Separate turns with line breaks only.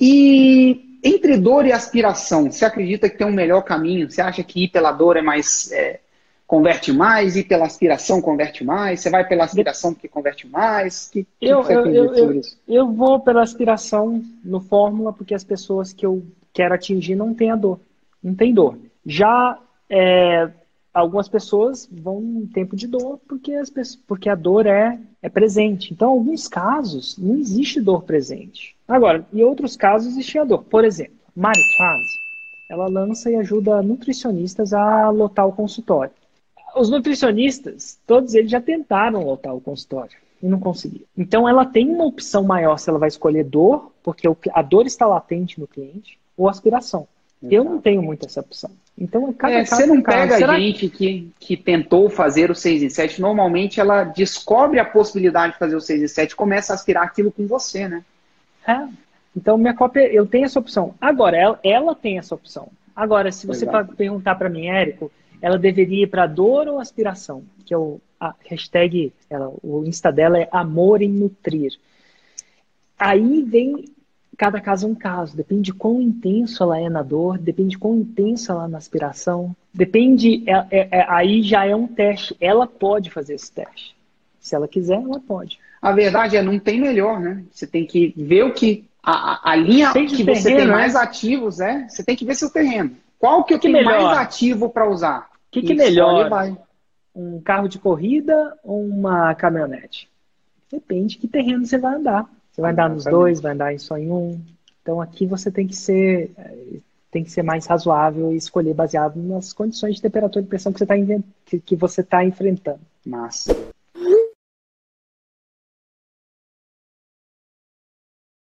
E entre dor e aspiração, você acredita que tem um melhor caminho? Você acha que ir pela dor é mais. É, converte mais, ir pela aspiração converte mais? Você vai pela aspiração porque converte mais? Que, que
eu,
você
eu, eu, eu vou pela aspiração no Fórmula porque as pessoas que eu quero atingir não têm a dor. Não tem dor. Já é, algumas pessoas vão em tempo de dor porque, as pessoas, porque a dor é, é presente. Então, em alguns casos, não existe dor presente. Agora, em outros casos, existe a dor. Por exemplo, Mari Class, ela lança e ajuda nutricionistas a lotar o consultório. Os nutricionistas, todos eles já tentaram lotar o consultório e não conseguiram. Então, ela tem uma opção maior se ela vai escolher dor, porque a dor está latente no cliente, ou aspiração. Eu não tenho muito essa opção. Então, cada
É,
caso
você
é
não pega
Será
gente que, que tentou fazer o 6 em 7, normalmente ela descobre a possibilidade de fazer o 6 em 7 e começa a aspirar aquilo com você, né?
É. Então, minha cópia, eu tenho essa opção. Agora, ela, ela tem essa opção. Agora, se você
Exato.
perguntar para mim, Érico, ela deveria ir para dor ou aspiração? Que é o a hashtag, ela, o Insta dela é amor em nutrir. Aí vem cada caso é um caso. Depende de quão intenso ela é na dor, depende de quão intenso ela é na aspiração. Depende, é- é- é- aí já é um teste. Ela pode fazer esse teste. Se ela quiser, ela pode.
A verdade é, não tem melhor, né? Você tem que ver o que. A, a- linha que você
terreno,
tem
né?
mais ativos, é. Você tem que ver seu terreno. Qual que eu
Que
tenho
melhor?
mais ativo para usar?
O que, que
Escolhe
melhor?
vai.
Um carro de corrida ou uma caminhonete? Depende de que terreno você vai andar. Você vai andar nos dois, vai andar em só em um. Então aqui você tem que ser tem que ser mais razoável e escolher baseado nas condições de temperatura e pressão que você está que, que você tá enfrentando.
Massa.